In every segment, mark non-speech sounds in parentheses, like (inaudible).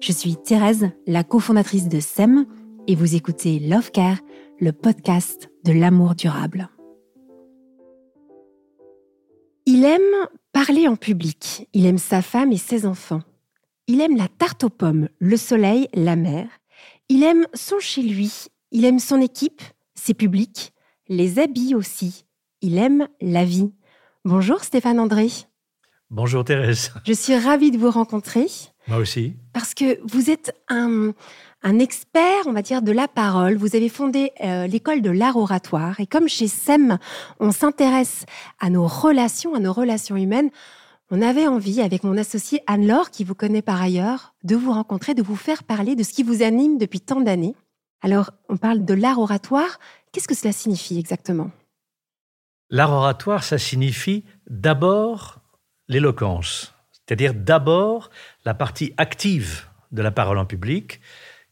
Je suis Thérèse, la cofondatrice de SEM, et vous écoutez Love Care, le podcast de l'amour durable. Il aime parler en public, il aime sa femme et ses enfants. Il aime la tarte aux pommes, le soleil, la mer. Il aime son chez lui, il aime son équipe, ses publics, les habits aussi. Il aime la vie. Bonjour Stéphane André. Bonjour Thérèse. Je suis ravie de vous rencontrer. Moi aussi. Parce que vous êtes un, un expert, on va dire, de la parole. Vous avez fondé euh, l'école de l'art oratoire. Et comme chez SEM, on s'intéresse à nos relations, à nos relations humaines, on avait envie, avec mon associé Anne-Laure, qui vous connaît par ailleurs, de vous rencontrer, de vous faire parler de ce qui vous anime depuis tant d'années. Alors, on parle de l'art oratoire. Qu'est-ce que cela signifie exactement? L'art oratoire, ça signifie d'abord l'éloquence, c'est-à-dire d'abord la partie active de la parole en public,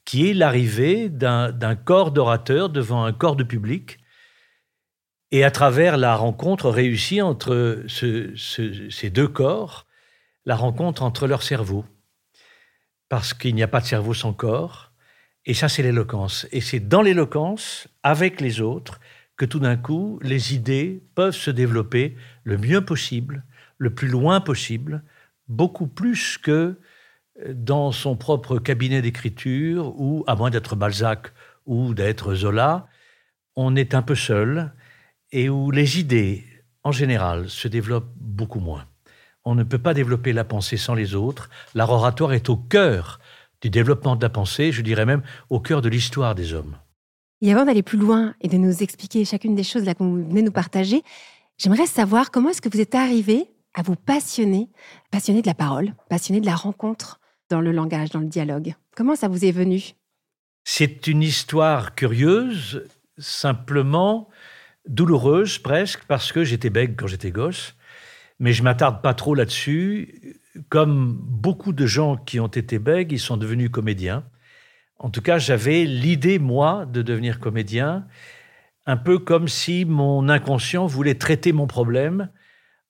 qui est l'arrivée d'un corps d'orateurs devant un corps de public, et à travers la rencontre réussie entre ces deux corps, la rencontre entre leurs cerveaux, parce qu'il n'y a pas de cerveau sans corps, et ça c'est l'éloquence. Et c'est dans l'éloquence, avec les autres, que tout d'un coup, les idées peuvent se développer le mieux possible, le plus loin possible, beaucoup plus que dans son propre cabinet d'écriture, ou à moins d'être Balzac ou d'être Zola, on est un peu seul et où les idées, en général, se développent beaucoup moins. On ne peut pas développer la pensée sans les autres. L'art oratoire est au cœur du développement de la pensée, je dirais même au cœur de l'histoire des hommes. Et avant d'aller plus loin et de nous expliquer chacune des choses là que vous venez nous partager, j'aimerais savoir comment est-ce que vous êtes arrivé à vous passionner, passionner de la parole, passionner de la rencontre dans le langage, dans le dialogue. Comment ça vous est venu? C'est une histoire curieuse, simplement douloureuse presque, parce que j'étais bègue quand j'étais gosse. Mais je m'attarde pas trop là-dessus. Comme beaucoup de gens qui ont été bègues, ils sont devenus comédiens. En tout cas, j'avais l'idée, moi, de devenir comédien, un peu comme si mon inconscient voulait traiter mon problème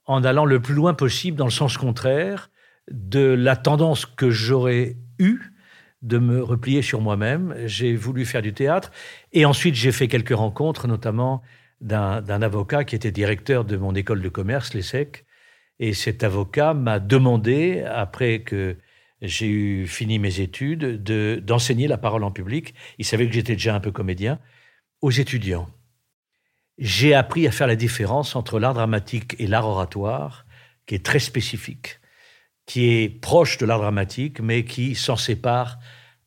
en allant le plus loin possible dans le sens contraire de la tendance que j'aurais eue de me replier sur moi-même. J'ai voulu faire du théâtre et ensuite j'ai fait quelques rencontres, notamment d'un avocat qui était directeur de mon école de commerce, l'ESSEC. Et cet avocat m'a demandé, après que j'ai eu fini mes études, d'enseigner la parole en public. Il savait que j'étais déjà un peu comédien aux étudiants. J'ai appris à faire la différence entre l'art dramatique et l'art oratoire, qui est très spécifique qui est proche de l'art dramatique, mais qui s'en sépare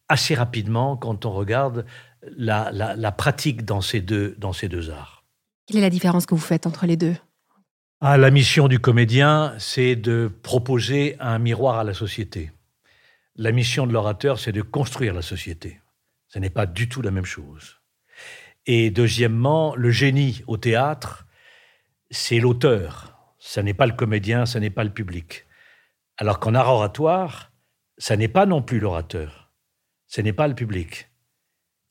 assez rapidement quand on regarde la, pratique dans ces, deux, dans ces deux arts. Quelle est la différence que vous faites entre les deux? Ah, La mission du comédien, c'est de proposer un miroir à la société. La mission de l'orateur, c'est de construire la société. Ce n'est pas du tout la même chose. Et deuxièmement, le génie au théâtre, c'est l'auteur. Ce n'est pas le comédien, ce n'est pas le public. Alors qu'en art oratoire, ça n'est pas non plus l'orateur, ce n'est pas le public.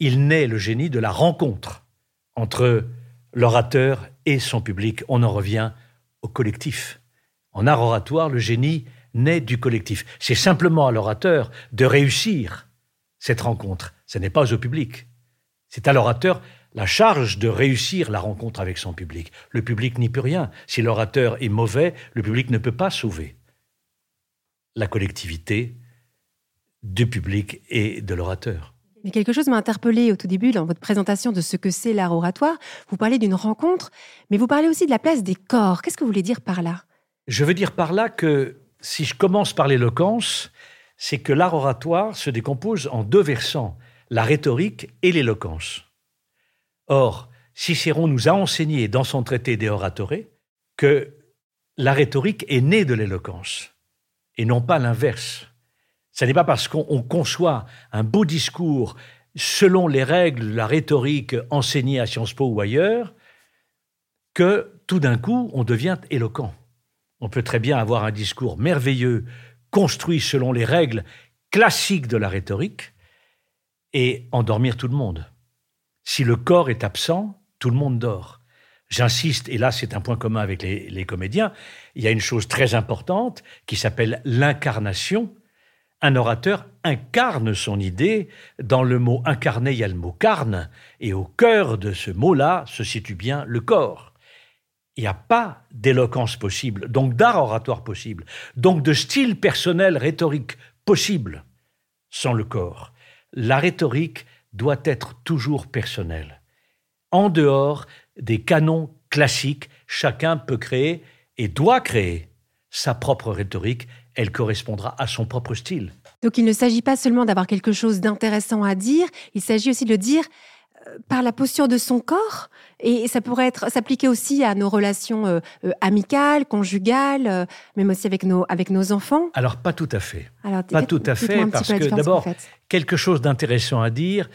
Il naît le génie de la rencontre entre l'orateur et son public. On en revient au collectif. En art oratoire, le génie naît du collectif. C'est simplement à l'orateur de réussir cette rencontre. Ce n'est pas au public. C'est à l'orateur la charge de réussir la rencontre avec son public. Le public n'y peut rien. Si l'orateur est mauvais, le public ne peut pas sauver la collectivité, du public et de l'orateur. Mais quelque chose m'a interpellé au tout début dans votre présentation de ce que c'est l'art oratoire. Vous parlez d'une rencontre, mais vous parlez aussi de la place des corps. Qu'est-ce que vous voulez dire par là? Je veux dire par là que si je commence par l'éloquence, c'est que l'art oratoire se décompose en deux versants, la rhétorique et l'éloquence. Or, Cicéron nous a enseigné dans son traité des oratorés que la rhétorique est née de l'éloquence et non pas l'inverse. Ce n'est pas parce qu'on conçoit un beau discours selon les règles de la rhétorique enseignée à Sciences Po ou ailleurs que tout d'un coup on devient éloquent. On peut très bien avoir un discours merveilleux, construit selon les règles classiques de la rhétorique, et endormir tout le monde. Si le corps est absent, tout le monde dort. J'insiste, et là c'est un point commun avec les, comédiens, il y a une chose très importante qui s'appelle l'incarnation, un orateur incarne son idée. Dans le mot incarné, il y a le mot carne, et au cœur de ce mot-là se situe bien le corps. Il n'y a pas d'éloquence possible, donc d'art oratoire possible, donc de style personnel rhétorique possible sans le corps. La rhétorique doit être toujours personnelle. En dehors des canons classiques, chacun peut créer et doit créer sa propre rhétorique elle correspondra à son propre style. Donc il ne s'agit pas seulement d'avoir quelque chose d'intéressant à dire, il s'agit aussi de le dire par la posture de son corps et ça pourrait être s'appliquer aussi à nos relations euh, euh, amicales, conjugales, même aussi avec nos avec nos enfants. Alors pas tout à fait. Alors, pas tout à fait parce que d'abord quelque chose d'intéressant à dire.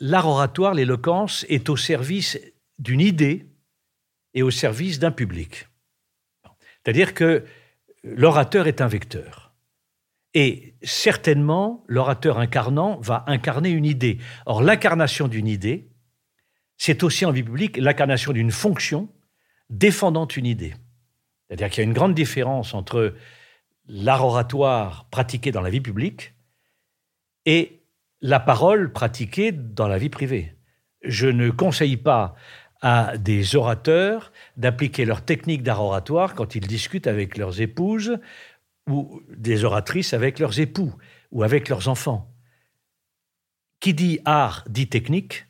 L'art oratoire, l'éloquence est au service d'une idée et au service d'un public. C'est-à-dire que l'orateur est un vecteur. Et certainement, l'orateur incarnant va incarner une idée. Or, l'incarnation d'une idée, c'est aussi en vie publique l'incarnation d'une fonction défendant une idée. C'est-à-dire qu'il y a une grande différence entre l'art oratoire pratiqué dans la vie publique et la parole pratiquée dans la vie privée. Je ne conseille pas à des orateurs d'appliquer leur technique d'art oratoire quand ils discutent avec leurs épouses ou des oratrices avec leurs époux ou avec leurs enfants. Qui dit art dit technique.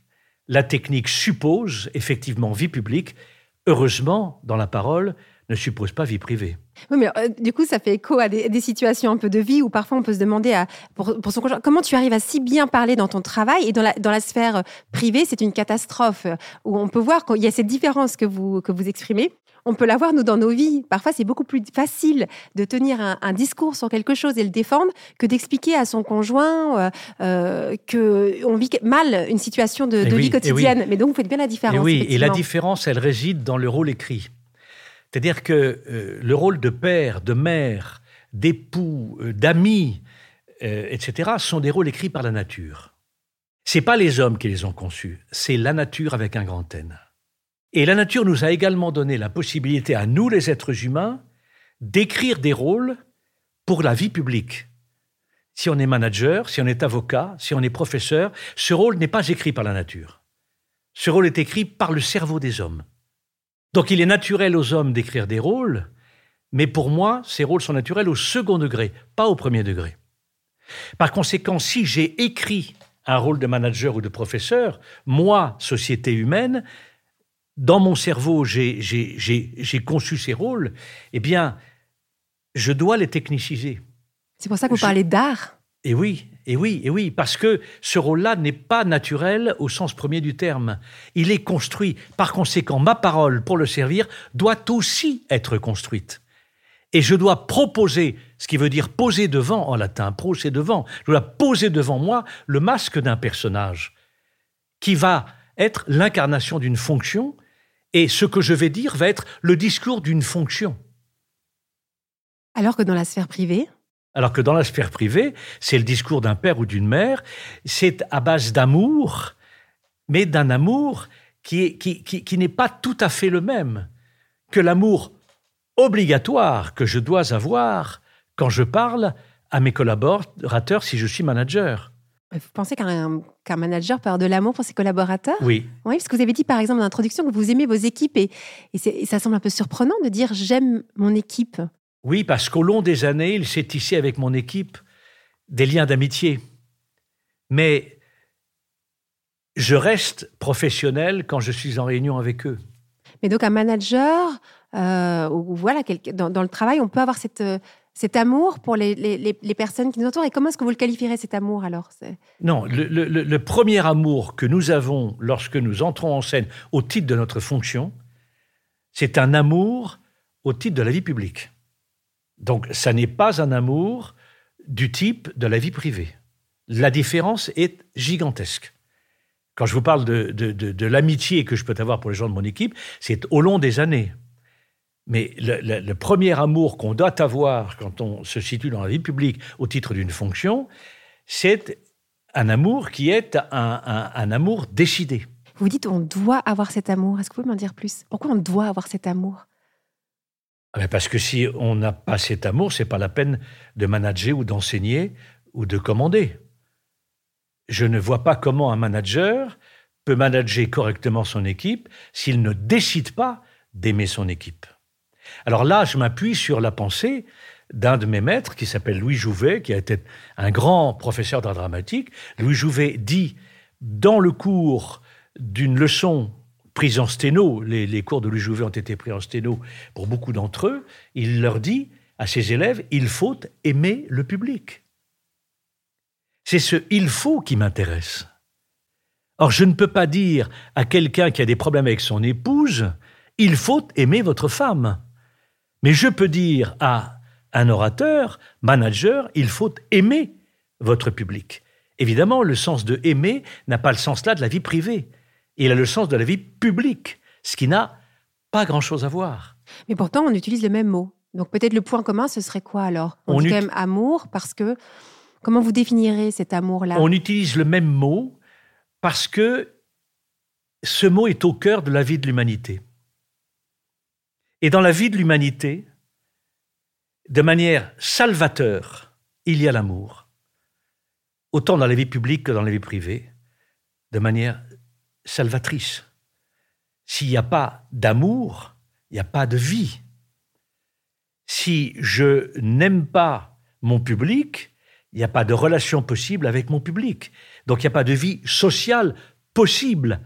La technique suppose effectivement vie publique. Heureusement, dans la parole, ne suppose pas vie privée. Oui, mais euh, du coup, ça fait écho à des, situations un peu de vie où parfois on peut se demander à, pour, son conjoint comment tu arrives à si bien parler dans ton travail et dans la, dans la sphère euh, privée, c'est une catastrophe où on peut voir qu'il y a cette différence que vous, que vous exprimez. On peut la voir, nous, dans nos vies. Parfois, c'est beaucoup plus facile de tenir un, discours sur quelque chose et le défendre que d'expliquer à son conjoint euh, euh qu'on vit mal une situation de, vie quotidienne. Mais donc, vous faites bien la différence. Et oui, et la différence, elle réside dans le rôle écrit. C'est-à-dire que euh, le rôle de père, de mère, d'époux, euh, d'amis, euh, etc., sont des rôles écrits par la nature. C'est pas les hommes qui les ont conçus, c'est la nature avec un grand N. Et la nature nous a également donné la possibilité à nous, les êtres humains, d'écrire des rôles pour la vie publique. Si on est manager, si on est avocat, si on est professeur, ce rôle n'est pas écrit par la nature. Ce rôle est écrit par le cerveau des hommes. Donc il est naturel aux hommes d'écrire des rôles, mais pour moi, ces rôles sont naturels au second degré, pas au premier degré. Par conséquent, si j'ai écrit un rôle de manager ou de professeur, moi, société humaine, dans mon cerveau, j'ai conçu ces rôles, eh bien, je dois les techniciser. C'est pour ça que vous parlez d'art et oui, et oui, et oui, parce que ce rôle-là n'est pas naturel au sens premier du terme. Il est construit. Par conséquent, ma parole pour le servir doit aussi être construite. Et je dois proposer, ce qui veut dire poser devant en latin, poser devant, je dois poser devant moi le masque d'un personnage qui va être l'incarnation d'une fonction, et ce que je vais dire va être le discours d'une fonction. Alors que dans la sphère privée? Alors que dans la sphère privée, c'est le discours d'un père ou d'une mère, c'est à base d'amour, mais d'un amour qui, qui n'est pas tout à fait le même que l'amour obligatoire que je dois avoir quand je parle à mes collaborateurs si je suis manager. Vous pensez qu'un manager peut avoir de l'amour pour ses collaborateurs? Oui. Oui, parce que vous avez dit par exemple dans l'introduction que vous aimez vos équipes et, et ça semble un peu surprenant de dire j'aime mon équipe. Oui, parce qu'au long des années, il s'est tissé avec mon équipe des liens d'amitié. Mais je reste professionnel quand je suis en réunion avec eux. Mais donc un manager, euh, ou voilà, dans, le travail, on peut avoir cette, cet amour pour les, personnes qui nous entourent. Et comment est-ce que vous le qualifierez, cet amour, alors Non, le, premier amour que nous avons lorsque nous entrons en scène au titre de notre fonction, c'est un amour au titre de la vie publique. Donc, ça n'est pas un amour du type de la vie privée. La différence est gigantesque. Quand je vous parle de, de, l'amitié que je peux avoir pour les gens de mon équipe, c'est au long des années. Mais le, premier amour qu'on doit avoir quand on se situe dans la vie publique au titre d'une fonction, c'est un amour qui est un, un amour décidé. Vous dites on doit avoir cet amour. Est-ce que vous pouvez m'en dire plus? Pourquoi on doit avoir cet amour? Ah ben Parce que si on n'a pas cet amour, c'est pas la peine de manager ou d'enseigner ou de commander. Je ne vois pas comment un manager peut manager correctement son équipe s'il ne décide pas d'aimer son équipe. Alors là, je m'appuie sur la pensée d'un de mes maîtres qui s'appelle Louis Jouvet, qui a été un grand professeur d'art dramatique. Louis Jouvet dit dans le cours d'une leçon prise en sténo, les, cours de Louis Jouvet ont été pris en sténo pour beaucoup d'entre eux, il leur dit à ses élèves, il faut aimer le public. C'est ce il faut qui m'intéresse. Or, je ne peux pas dire à quelqu'un qui a des problèmes avec son épouse, il faut aimer votre femme. Mais je peux dire à un orateur, manager, il faut aimer votre public. Évidemment, le sens de aimer n'a pas le sens là de la vie privée il a le sens de la vie publique, ce qui n'a pas grand-chose à voir. Mais pourtant, on utilise le même mot. Donc peut-être le point commun, ce serait quoi alors? On, dit quand même amour parce que comment vous définirez cet amour-là? On utilise le même mot parce que ce mot est au cœur de la vie de l'humanité. Et dans la vie de l'humanité, de manière salvateur, il y a l'amour. Autant dans la vie publique que dans la vie privée, de manière salvatrice. S'il n'y a pas d'amour, il n'y a pas de vie. Si je n'aime pas mon public, il n'y a pas de relation possible avec mon public. Donc il n'y a pas de vie sociale possible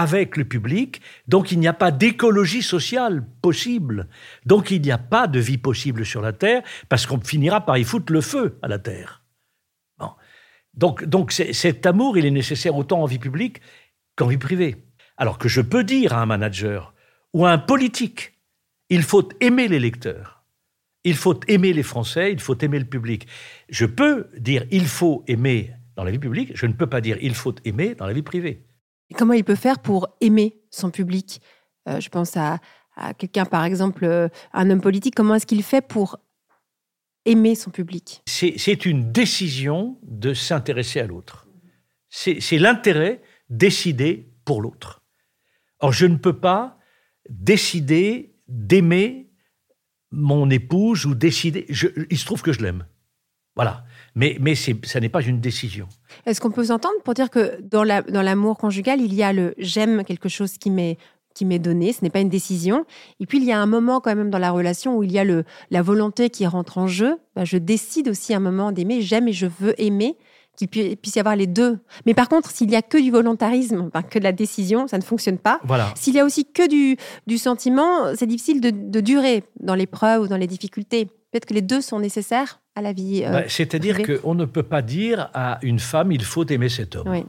avec le public. Donc il n'y a pas d'écologie sociale possible. Donc il n'y a pas de vie possible sur la Terre parce qu'on finira par y foutre le feu à la Terre. Donc, donc cet amour, il est nécessaire autant en vie publique qu'en vie privée. Alors que je peux dire à un manager ou à un politique, il faut aimer les lecteurs, il faut aimer les Français, il faut aimer le public. Je peux dire il faut aimer dans la vie publique, je ne peux pas dire il faut aimer dans la vie privée. Comment il peut faire pour aimer son public? Euh, Je pense à, quelqu'un, par exemple, euh, un homme politique, comment est-ce qu'il fait pour aimer son public? C'est une décision de s'intéresser à l'autre. C'est l'intérêt décider pour l'autre. Or, je ne peux pas décider d'aimer mon épouse ou décider. il se trouve que je l'aime. Voilà. Mais, mais ça n'est pas une décision. Est-ce qu'on peut s'entendre pour dire que dans l'amour conjugal, il y a le j'aime quelque chose qui m'est donné, ce n'est pas une décision. Et puis il y a un moment quand même dans la relation où il y a la volonté qui rentre en jeu. Ben, je décide aussi un moment d'aimer, j'aime et je veux aimer qu'il puisse y avoir les deux. Mais par contre, s'il y a que du volontarisme, que de la décision, ça ne fonctionne pas. Voilà. S'il y a aussi que du, du sentiment, c'est difficile de, durer dans l'épreuve ou dans les difficultés. Peut-être que les deux sont nécessaires à la vie. Euh, bah, c'est-à-dire qu'on ne peut pas dire à une femme, il faut aimer cet homme.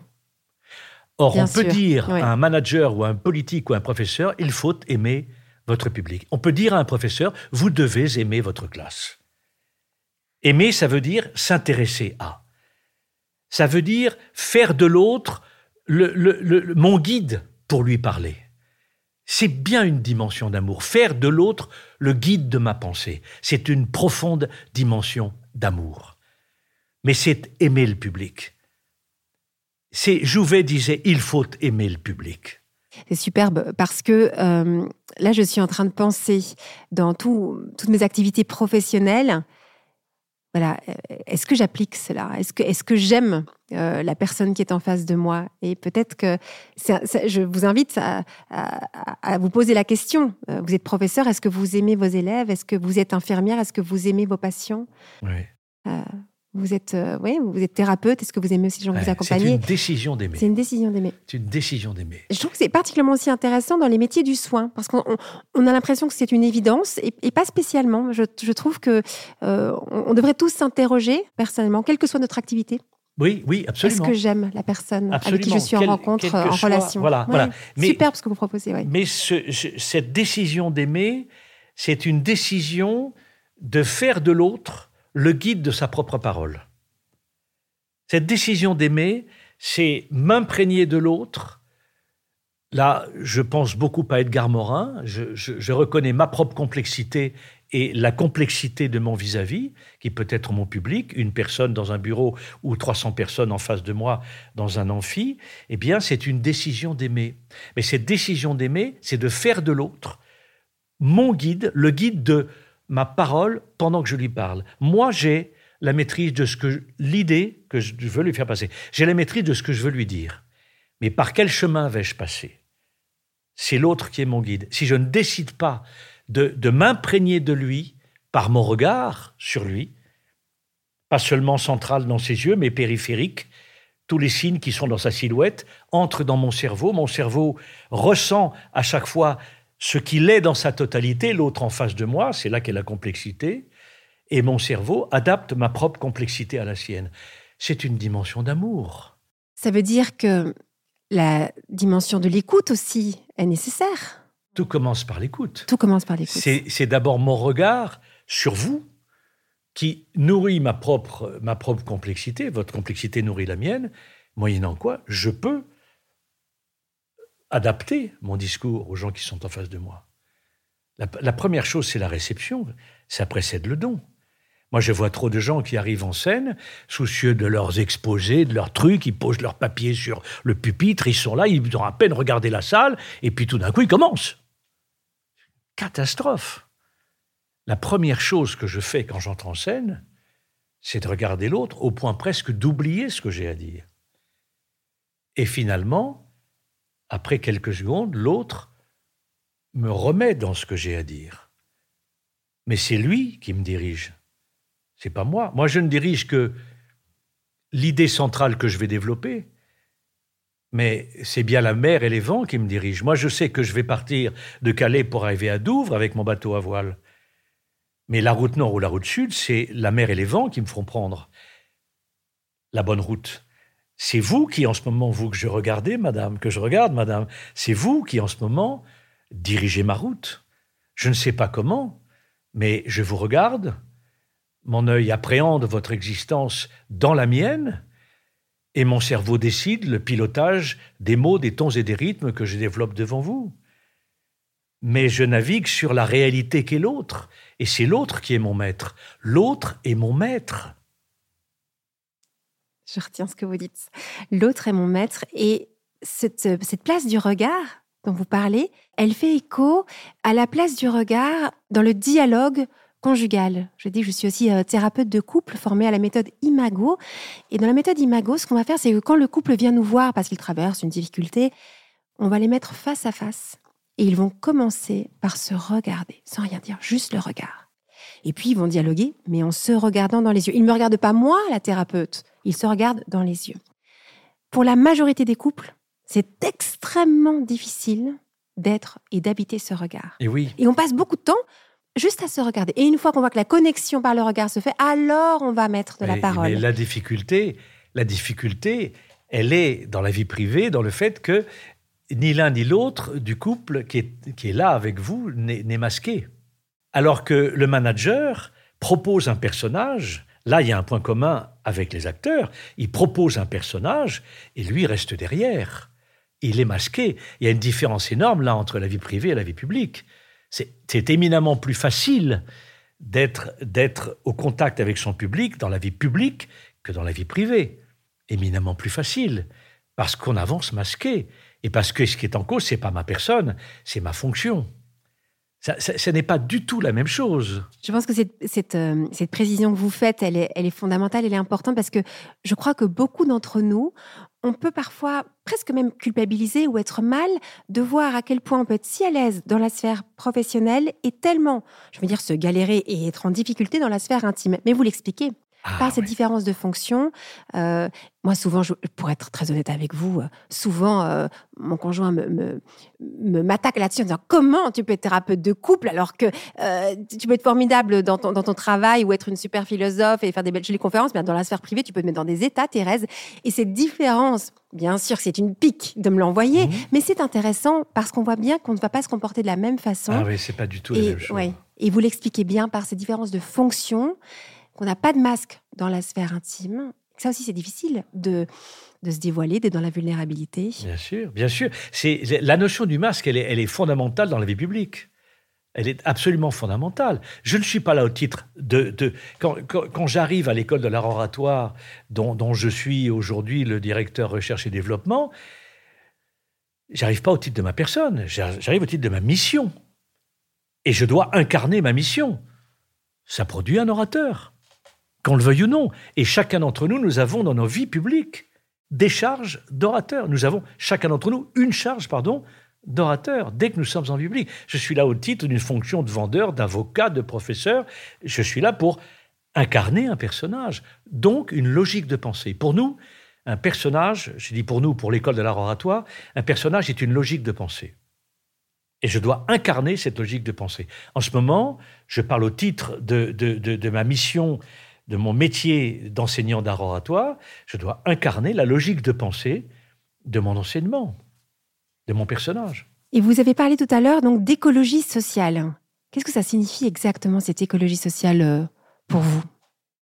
Or, on peut dire à un manager ou à un politique ou à un professeur, il faut aimer votre public. On peut dire à un professeur, vous devez aimer votre classe. Aimer, ça veut dire s'intéresser à. Ça veut dire faire de l'autre mon guide pour lui parler. C'est bien une dimension d'amour. Faire de l'autre le guide de ma pensée. C'est une profonde dimension d'amour. Mais c'est aimer le public. C'est Jouvet disait il faut aimer le public. C'est superbe parce que euh, là, je suis en train de penser dans toutes mes activités professionnelles, voilà, euh, est-ce que j'applique cela? Est-ce que, est que j'aime euh, la personne qui est en face de moi? Et peut-être que je vous invite à, vous poser la question. Euh, vous êtes professeur, est-ce que vous aimez vos élèves? Est-ce que vous êtes infirmière? Est-ce que vous aimez vos patients? Oui. Vous êtes, euh, oui, vous êtes thérapeute. Est-ce que vous aimez aussi les gens que vous accompagnez C'est une décision d'aimer. C'est une décision d'aimer. C'est une décision d'aimer. Je trouve que c'est particulièrement aussi intéressant dans les métiers du soin, parce qu'on on a l'impression que c'est une évidence, et, pas spécialement. Je, je trouve que euh, on, devrait tous s'interroger personnellement, quelle que soit notre activité. Oui, oui, absolument. Est-ce que j'aime la personne avec qui je suis en rencontre, en relation Voilà, voilà. Mais, Super ce que vous proposez. Mais cette décision d'aimer, c'est une décision de faire de l'autre le guide de sa propre parole. Cette décision d'aimer, c'est m'imprégner de l'autre. Là, je pense beaucoup à Edgar Morin. Je, reconnais ma propre complexité et la complexité de mon vis-à-vis, qui peut être mon public, une personne dans un bureau ou 300 personnes en face de moi dans un amphi, eh bien, c'est une décision d'aimer. Mais cette décision d'aimer, c'est de faire de l'autre mon guide, le guide de ma parole pendant que je lui parle. Moi, j'ai la maîtrise de ce que l'idée que je veux lui faire passer. J'ai la maîtrise de ce que je veux lui dire. Mais par quel chemin vais-je passer? C'est l'autre qui est mon guide. Si je ne décide pas de, de m'imprégner de lui par mon regard sur lui, pas seulement central dans ses yeux, mais périphérique, tous les signes qui sont dans sa silhouette entrent dans mon cerveau. Mon cerveau ressent à chaque fois ce qu'il est dans sa totalité, l'autre en face de moi, c'est là qu'est la complexité, et mon cerveau adapte ma propre complexité à la sienne. C'est une dimension d'amour. Ça veut dire que la dimension de l'écoute aussi est nécessaire. Tout commence par l'écoute. Tout commence par l'écoute. C'est d'abord mon regard sur vous qui nourrit ma propre, ma propre complexité. Votre complexité nourrit la mienne, moyennant quoi je peux adapter mon discours aux gens qui sont en face de moi. La, première chose, c'est la réception. Ça précède le don. Moi, je vois trop de gens qui arrivent en scène, soucieux de leurs exposés, de leurs trucs, ils posent leurs papiers sur le pupitre, ils sont là, ils ont à peine regardé la salle, et puis tout d'un coup, ils commencent. Catastrophe. La première chose que je fais quand j'entre en scène, c'est de regarder l'autre au point presque d'oublier ce que j'ai à dire. Et finalement, après quelques secondes, l'autre me remet dans ce que j'ai à dire. Mais c'est lui qui me dirige. C'est pas moi. Moi, je ne dirige que l'idée centrale que je vais développer. Mais c'est bien la mer et les vents qui me dirigent. Moi, je sais que je vais partir de Calais pour arriver à Douvres avec mon bateau à voile. Mais la route nord ou la route sud, c'est la mer et les vents qui me feront prendre la bonne route. C'est vous qui, en ce moment, vous que je regardais, madame, que je regarde, madame, c'est vous qui, en ce moment, dirigez ma route. Je ne sais pas comment, mais je vous regarde, mon œil appréhende votre existence dans la mienne, et mon cerveau décide le pilotage des mots, des tons et des rythmes que je développe devant vous. Mais je navigue sur la réalité qu'est l'autre, et c'est l'autre qui est mon maître. L'autre est mon maître. Je retiens ce que vous dites. L'autre est mon maître et cette, place du regard dont vous parlez, elle fait écho à la place du regard dans le dialogue conjugal. Je dis que je suis aussi euh, thérapeute de couple formée à la méthode Imago. Et dans la méthode Imago, ce qu'on va faire, c'est que quand le couple vient nous voir parce qu'il traverse une difficulté, on va les mettre face à face. Et ils vont commencer par se regarder, sans rien dire, juste le regard. Et puis ils vont dialoguer, mais en se regardant dans les yeux. Ils ne me regardent pas moi, la thérapeute. Ils se regardent dans les yeux. Pour la majorité des couples, c'est extrêmement difficile d'être et d'habiter ce regard. Et oui. Et on passe beaucoup de temps juste à se regarder. Et une fois qu'on voit que la connexion par le regard se fait, alors on va mettre de la parole. Mais la difficulté, la difficulté, elle est dans la vie privée, dans le fait que ni l'un ni l'autre du couple qui est, qui est là avec vous n'est masqué. Alors que le manager propose un personnage Là, il y a un point commun avec les acteurs. Il propose un personnage et lui reste derrière. Il est masqué. Il y a une différence énorme là entre la vie privée et la vie publique. C'est éminemment plus facile d'être au contact avec son public dans la vie publique que dans la vie privée. Éminemment plus facile parce qu'on avance masqué et parce que ce qui est en cause, c'est pas ma personne, c'est ma fonction. Ce n'est pas du tout la même chose. Je pense que cette, cette, euh, cette, précision que vous faites, elle est, elle est fondamentale, elle est importante parce que je crois que beaucoup d'entre nous, on peut parfois presque même culpabiliser ou être mal de voir à quel point on peut être si à l'aise dans la sphère professionnelle et tellement, je veux dire, se galérer et être en difficulté dans la sphère intime. Mais vous l'expliquez. Ah par cette différence de fonction. Euh, moi, souvent, je, pour être très honnête avec vous, euh, souvent, euh, mon conjoint me, m'attaque là-dessus en disant comment tu peux être thérapeute de couple alors que tu peux être formidable dans ton, dans ton, travail ou être une super philosophe et faire des belles jolies conférences, mais dans la sphère privée, tu peux te mettre dans des états, Thérèse. Et cette différence, bien sûr, c'est une pique de me l'envoyer, mmh. mais c'est intéressant parce qu'on voit bien qu'on ne va pas se comporter de la même façon. Ah oui, c'est pas du tout la même chose. Et vous l'expliquez bien par ces différences de fonction qu'on n'a pas de masque dans la sphère intime. Ça aussi, c'est difficile de, de se dévoiler, d'être dans la vulnérabilité. Bien sûr, bien sûr. C'est la notion du masque, elle est, fondamentale dans la vie publique. Elle est absolument fondamentale. Je ne suis pas là au titre de... quand, quand, j'arrive à l'école de l'art oratoire, dont, dont, je suis aujourd'hui le directeur recherche et développement, j'arrive pas au titre de ma personne, j'arrive au titre de ma mission. Et je dois incarner ma mission. Ça produit un orateur, qu'on le veuille ou non. Et chacun d'entre nous, nous avons dans nos vies publiques des charges d'orateur. Nous avons chacun d'entre nous une charge, pardon, d'orateur dès que nous sommes en public. Je suis là au titre d'une fonction de vendeur, d'avocat, de professeur. Je suis là pour incarner un personnage, donc une logique de pensée. Pour nous, un personnage, je dis pour nous, pour l'école de l'art oratoire, un personnage est une logique de pensée. Et je dois incarner cette logique de pensée. En ce moment, je parle au titre de, de ma mission, de mon métier d'enseignant d'art oratoire, je dois incarner la logique de pensée de mon enseignement de mon personnage. Et vous avez parlé tout à l'heure donc d'écologie sociale. Qu'est-ce que ça signifie exactement cette écologie sociale euh, pour vous?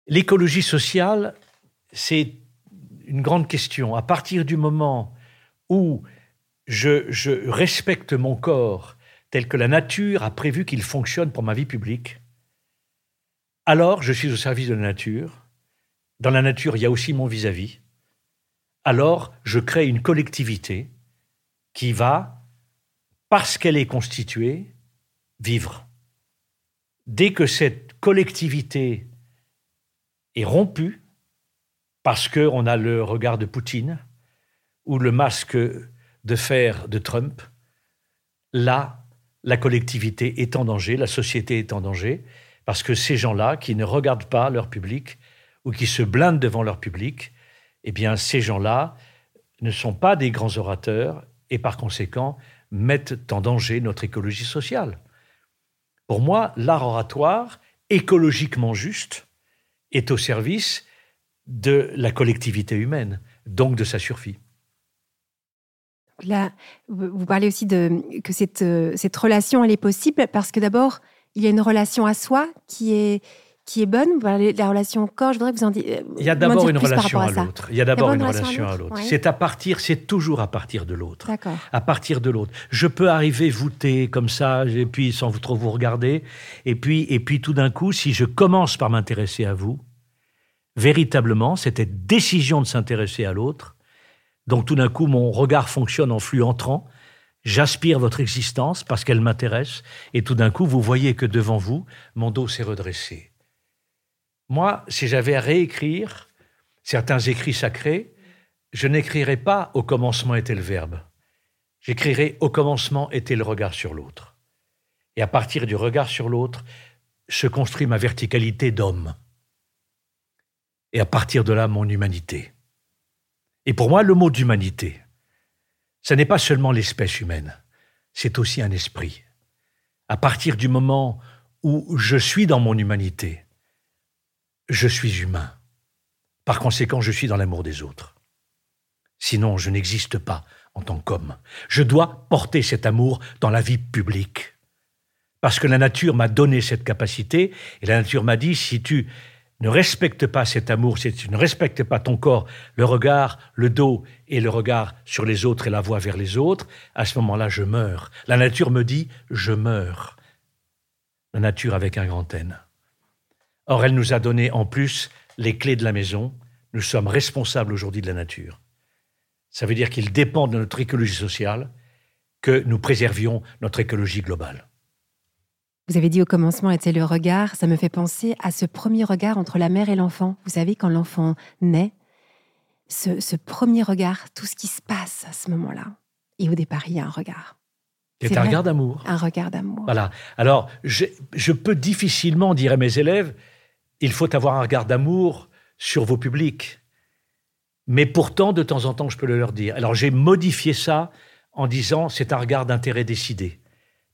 L'écologie sociale, c'est une grande question. À partir du moment où je, je, respecte mon corps tel que la nature a prévu qu'il fonctionne pour ma vie publique, alors je suis au service de la nature. Dans la nature, il y a aussi mon vis-à-vis. -vis. Alors je crée une collectivité qui va, parce qu'elle est constituée, vivre. Dès que cette collectivité est rompue, parce qu'on a le regard de Poutine ou le masque de fer de Trump, là, la collectivité est en danger, la société est en danger, parce que ces gens-là qui ne regardent pas leur public ou qui se blindent devant leur public, eh bien, ces gens-là ne sont pas des grands orateurs et par conséquent mettent en danger notre écologie sociale. Pour moi, l'art oratoire, écologiquement juste, est au service de la collectivité humaine, donc de sa survie. Là, vous parlez aussi de que cette, euh, cette relation, elle est possible parce que d'abord, il y a une relation à soi qui est, qui est bonne La relation au corps, je voudrais que vous en disiez. Il y a d'abord une relation à, l'autre. Il y a d'abord une, relation à l'autre. C'est à partir, c'est toujours à partir de l'autre. À partir de l'autre. Je peux arriver voûté comme ça, et puis sans vous trop vous regarder, et puis, et puis tout d'un coup, si je commence par m'intéresser à vous, véritablement, cette décision de s'intéresser à l'autre, donc tout d'un coup, mon regard fonctionne en flux entrant, J'aspire votre existence parce qu'elle m'intéresse, et tout d'un coup, vous voyez que devant vous, mon dos s'est redressé. Moi, si j'avais à réécrire certains écrits sacrés, je n'écrirais pas au commencement était le verbe. J'écrirais au commencement était le regard sur l'autre. Et à partir du regard sur l'autre, se construit ma verticalité d'homme. Et à partir de là, mon humanité. Et pour moi, le mot d'humanité, ce n'est pas seulement l'espèce humaine, c'est aussi un esprit. À partir du moment où je suis dans mon humanité, je suis humain. Par conséquent, je suis dans l'amour des autres. Sinon, je n'existe pas en tant qu'homme. Je dois porter cet amour dans la vie publique. Parce que la nature m'a donné cette capacité, et la nature m'a dit, si tu ne respectes pas cet amour, ne respectes pas ton corps, le regard, le dos et le regard sur les autres et la voix vers les autres, à ce moment-là, je meurs. La nature me dit, je meurs. La nature avec un grand N. Or, elle nous a donné en plus les clés de la maison. Nous sommes responsables aujourd'hui de la nature. Ça veut dire qu'il dépend de notre écologie sociale que nous préservions notre écologie globale. Vous avez dit au commencement était le regard, ça me fait penser à ce premier regard entre la mère et l'enfant. Vous savez, quand l'enfant naît, ce, ce, premier regard, tout ce qui se passe à ce moment-là. Et au départ, il y a un regard. C'est un regard d'amour. Un regard d'amour. Voilà. Alors, je, je, peux difficilement dire à mes élèves, il faut avoir un regard d'amour sur vos publics. Mais pourtant, de temps en temps, je peux le leur dire. Alors j'ai modifié ça en disant c'est un regard d'intérêt décidé.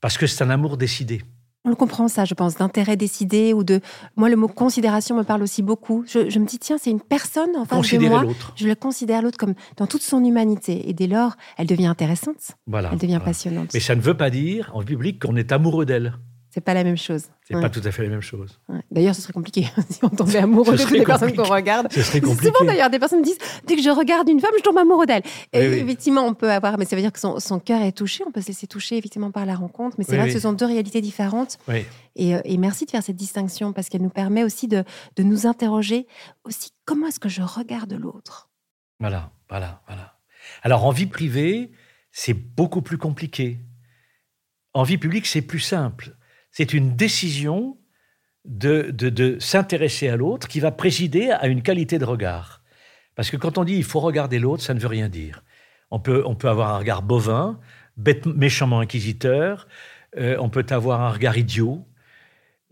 Parce que c'est un amour décidé. On le comprend, ça, je pense, d'intérêt décidé ou de. Moi, le mot considération me parle aussi beaucoup. Je, me dis, tiens, c'est une personne en face de moi. Je le considère l'autre comme dans toute son humanité. Et dès lors, elle devient intéressante. Voilà. Elle devient passionnante. Mais ça ne veut pas dire, en public, qu'on est amoureux d'elle. C'est pas la même chose. C'est pas tout à fait la même chose. D'ailleurs, ce serait compliqué (laughs) si on tombait amoureux de toutes les personnes qu'on regarde. Ce serait compliqué. Souvent, d'ailleurs, des personnes disent dès que je regarde une femme, je tombe amoureux d'elle. Effectivement, on peut avoir, mais ça veut dire que son, cœur est touché. On peut se laisser toucher effectivement par la rencontre. Mais c'est vrai que ce sont deux réalités différentes. Et, euh, et, merci de faire cette distinction parce qu'elle nous permet aussi de, de nous interroger aussi comment est-ce que je regarde l'autre? Voilà, voilà, voilà. Alors en vie privée, c'est beaucoup plus compliqué. En vie publique, c'est plus simple c'est une décision de, s'intéresser à l'autre qui va présider à une qualité de regard. Parce que quand on dit il faut regarder l'autre, ça ne veut rien dire. On peut, on peut avoir un regard bovin, bête, méchamment inquisiteur, euh, on peut avoir un regard idiot,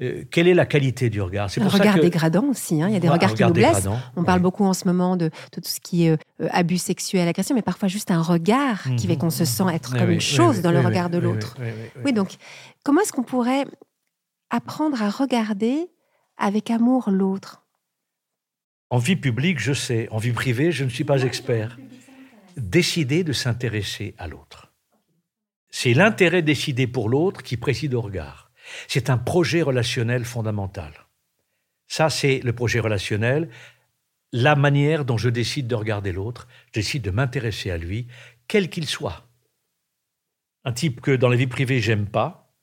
euh, quelle est la qualité du regard? Un regard dégradant aussi. Hein. Il y a des regards qui nous blessent. On parle beaucoup en ce moment de, tout ce qui est euh, abus sexuel, agression, mais parfois juste un regard qui fait qu'on se sent être comme une chose dans le regard de l'autre. Oui, donc comment est-ce qu'on pourrait apprendre à regarder avec amour l'autre? En vie publique, je sais. En vie privée, je ne suis pas expert. Décider de s'intéresser à l'autre. C'est l'intérêt décidé pour l'autre qui préside au regard. C'est un projet relationnel fondamental. Ça, c'est le projet relationnel, la manière dont je décide de regarder l'autre, je décide de m'intéresser à lui, quel qu'il soit. Un type que dans la vie privée, j'aime pas,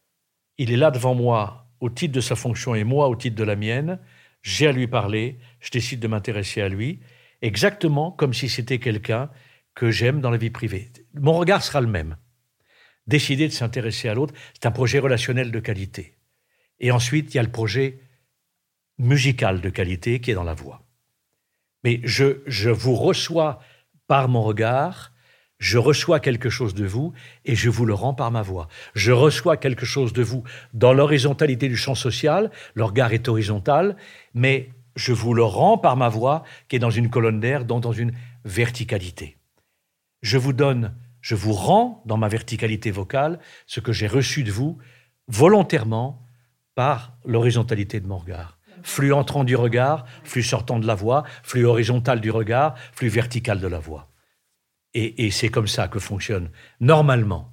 il est là devant moi au titre de sa fonction et moi au titre de la mienne, j'ai à lui parler, je décide de m'intéresser à lui, exactement comme si c'était quelqu'un que j'aime dans la vie privée. Mon regard sera le même décider de s'intéresser à l'autre, c'est un projet relationnel de qualité. Et ensuite, il y a le projet musical de qualité qui est dans la voix. Mais je, je vous reçois par mon regard, je reçois quelque chose de vous et je vous le rends par ma voix. Je reçois quelque chose de vous dans l'horizontalité du champ social, le regard est horizontal, mais je vous le rends par ma voix qui est dans une colonne d'air, donc dans une verticalité. Je vous donne je vous rends dans ma verticalité vocale ce que j'ai reçu de vous volontairement par l'horizontalité de mon regard. Flux entrant du regard, flux sortant de la voix, flux horizontal du regard, flux vertical de la voix. Et, c'est comme ça que fonctionne normalement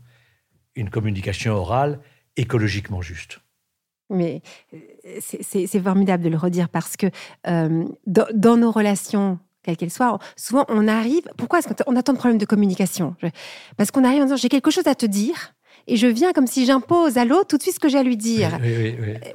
une communication orale écologiquement juste. Mais euh, c'est formidable de le redire parce que euh, dans, nos relations quelle qu'elle soit, souvent on arrive. Pourquoi est-ce qu'on a tant de problèmes de communication? Parce qu'on arrive en disant j'ai quelque chose à te dire et je viens comme si j'impose à l'autre tout de suite ce que j'ai à lui dire.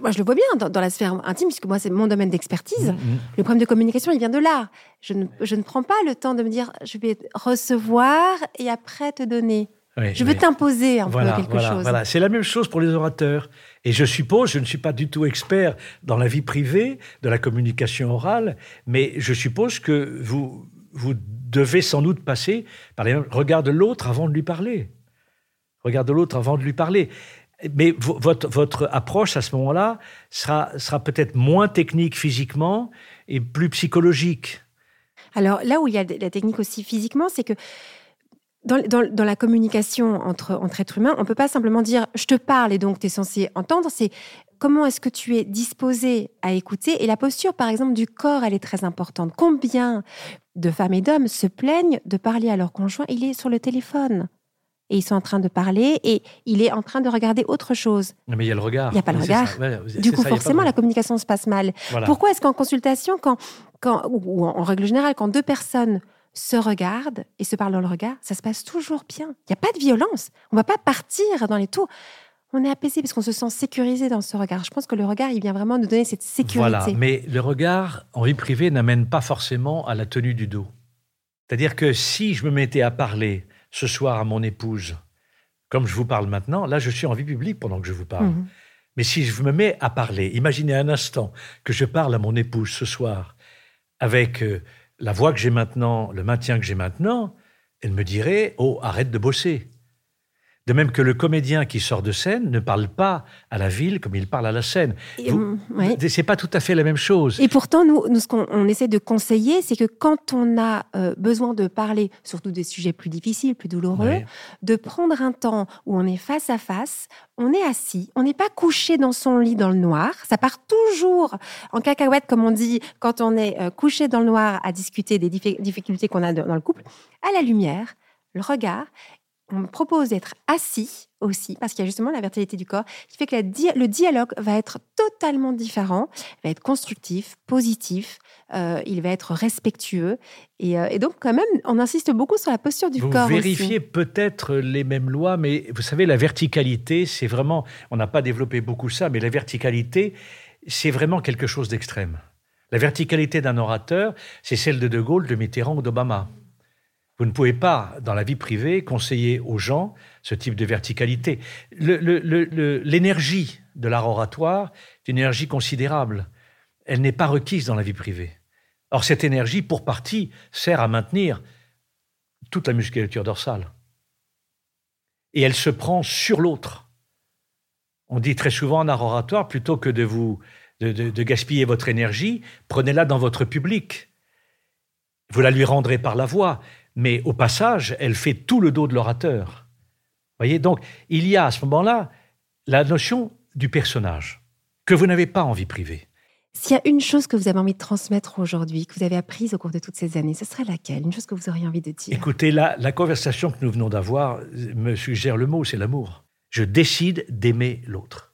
moi, je le vois bien dans, la sphère intime, puisque moi, c'est mon domaine d'expertise. Mm, mm. Le problème de communication, il vient de là. Je ne, je ne, prends pas le temps de me dire je vais recevoir et après te donner. je veux t'imposer un peu quelque chose. Voilà, c'est la même chose pour les orateurs. Et je suppose, je ne suis pas du tout expert dans la vie privée de la communication orale, mais je suppose que vous, vous devez sans doute passer par les regards de l'autre avant de lui parler. Regarde l'autre avant de lui parler. Mais votre, votre approche à ce moment-là sera, sera peut-être moins technique physiquement et plus psychologique. Alors là où il y a la technique aussi physiquement, c'est que dans, la communication entre, entre êtres humains, on ne peut pas simplement dire je te parle et donc tu es censé entendre. C'est comment est-ce que tu es disposé à écouter. Et la posture, par exemple, du corps, elle est très importante. Combien de femmes et d'hommes se plaignent de parler à leur conjoint? Il est sur le téléphone. Et ils sont en train de parler et il est en train de regarder autre chose. Mais il y a le regard. Il n'y a pas le regard. du coup, forcément, la communication se passe mal. Pourquoi est-ce qu'en consultation, quand, quand, ou en règle générale, quand deux personnes se regardent et se parlent dans le regard, ça se passe toujours bien. Il n'y a pas de violence. On ne va pas partir dans les tours. On est apaisé parce qu'on se sent sécurisé dans ce regard. Je pense que le regard, il vient vraiment nous donner cette sécurité. Voilà, mais le regard en vie privée n'amène pas forcément à la tenue du dos. C'est-à-dire que si je me mettais à parler ce soir à mon épouse, comme je vous parle maintenant, là je suis en vie publique pendant que je vous parle. Mhm. Mais si je me mets à parler, imaginez un instant que je parle à mon épouse ce soir avec euh, la voix que j'ai maintenant, le maintien que j'ai maintenant, elle me dirait Oh, arrête de bosser. De même que le comédien qui sort de scène ne parle pas à la ville comme il parle à la scène. Hum, c'est pas tout à fait la même chose. Et pourtant, nous, nous ce qu'on essaie de conseiller, c'est que quand on a euh, besoin de parler, surtout des sujets plus difficiles, plus douloureux, de prendre un temps où on est face à face, on est assis, on n'est pas couché dans son lit dans le noir. Ça part toujours en cacahuète, comme on dit, quand on est euh, couché dans le noir à discuter des difficultés qu'on a dans le couple, à la lumière, le regard on me propose d'être assis aussi, parce qu'il y a justement la verticalité du corps qui fait que le dialogue va être totalement différent, va être constructif, positif, euh, il va être respectueux. Euh, et, donc, quand même, on insiste beaucoup sur la posture du corps. Vous vérifiez peut-être les mêmes lois, mais vous savez, la verticalité, c'est vraiment, on n'a pas développé beaucoup ça, mais la verticalité, c'est vraiment quelque chose d'extrême. La verticalité d'un orateur, c'est celle de De Gaulle, de Mitterrand ou d'Obama. Vous ne pouvez pas, dans la vie privée, conseiller aux gens ce type de verticalité. L'énergie de l'art oratoire est une énergie considérable. Elle n'est pas requise dans la vie privée. Or, cette énergie, pour partie, sert à maintenir toute la musculature dorsale. Et elle se prend sur l'autre. On dit très souvent en art oratoire, plutôt que de gaspiller votre énergie, prenez-la dans votre public. Vous la lui rendrez par la voix, mais au passage, elle fait tout le dos de l'orateur. Voyez, donc il y a à ce moment-là la notion du personnage que vous n'avez pas en vie privée. S'il y a une chose que vous avez envie de transmettre aujourd'hui, que vous avez apprise au cours de toutes ces années, ce serait laquelle? Une chose que vous auriez envie de dire? Écoutez, la, la conversation que nous venons d'avoir me suggère le mot, c'est l'amour. Je décide d'aimer l'autre.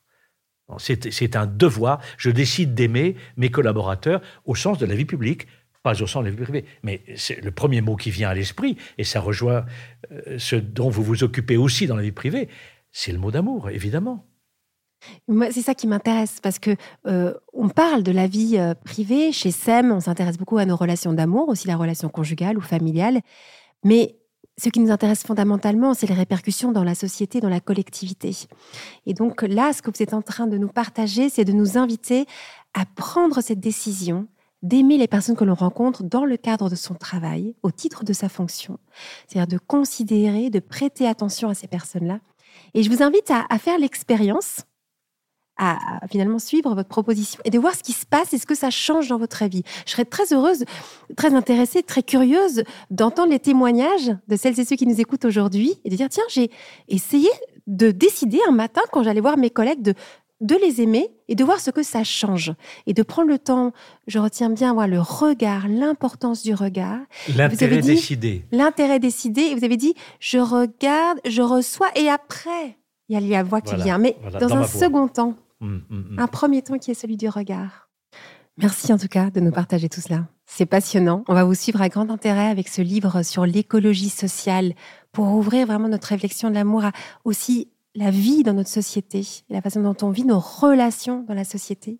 C'est un devoir. Je décide d'aimer mes collaborateurs au sens de la vie publique, pas au sens de la vie privée. Mais c'est le premier mot qui vient à l'esprit, et ça rejoint euh, ce dont vous vous occupez aussi dans la vie privée, c'est le mot d'amour, évidemment. Moi, c'est ça qui m'intéresse parce que euh, on parle de la vie euh, privée chez SEM, on s'intéresse beaucoup à nos relations d'amour, aussi la relation conjugale ou familiale, mais ce qui nous intéresse fondamentalement, c'est les répercussions dans la société, dans la collectivité. Et donc là, ce que vous êtes en train de nous partager, c'est de nous inviter à prendre cette décision d'aimer les personnes que l'on rencontre dans le cadre de son travail, au titre de sa fonction. C'est-à-dire de considérer, de prêter attention à ces personnes-là. Et je vous invite à, faire l'expérience à, finalement suivre votre proposition et de voir ce qui se passe et ce que ça change dans votre vie? Je serais très heureuse, très intéressée, très curieuse d'entendre les témoignages de celles et ceux qui nous écoutent aujourd'hui et de dire tiens, j'ai essayé de décider un matin quand j'allais voir mes collègues de de les aimer et de voir ce que ça change et de prendre le temps. Je retiens bien voir le regard, l'importance du regard. L'intérêt décidé. L'intérêt décidé. Et vous avez dit, je regarde, je reçois et après, il y a la voix qui vient. Mais dans, un second temps, Mmh, mmh, mmh. Un premier temps qui est celui du regard. Merci en tout cas de nous partager tout cela. C'est passionnant. On va vous suivre à grand intérêt avec ce livre sur l'écologie sociale pour ouvrir vraiment notre réflexion de l'amour à aussi la vie dans notre société, la façon dont on vit nos relations dans la société.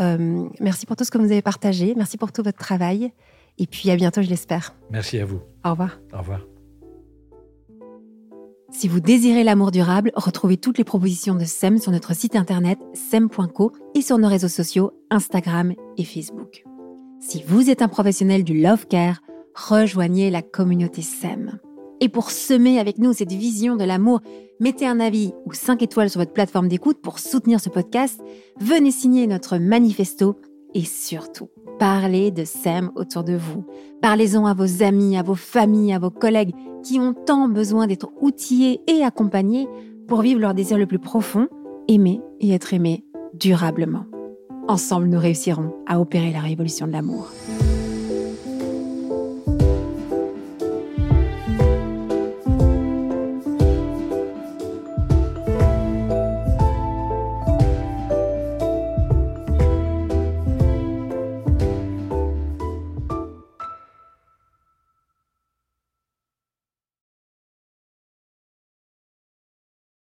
Euh, merci pour tout ce que vous avez partagé. Merci pour tout votre travail. Et puis à bientôt, je l'espère. Merci à vous. Au revoir. Au revoir. Si vous désirez l'amour durable, retrouvez toutes les propositions de SEM sur notre site internet sem.co et sur nos réseaux sociaux Instagram et Facebook. Si vous êtes un professionnel du love care, rejoignez la communauté SEM. Et pour semer avec nous cette vision de l'amour, mettez un avis ou 5 étoiles sur votre plateforme d'écoute pour soutenir ce podcast, venez signer notre manifesto et surtout, parlez de SEM autour de vous. Parlez-en à vos amis, à vos familles, à vos collègues qui ont tant besoin d'être outillés et accompagnés pour vivre leur désir le plus profond, aimer et être aimé durablement. Ensemble, nous réussirons à opérer la révolution de l'amour.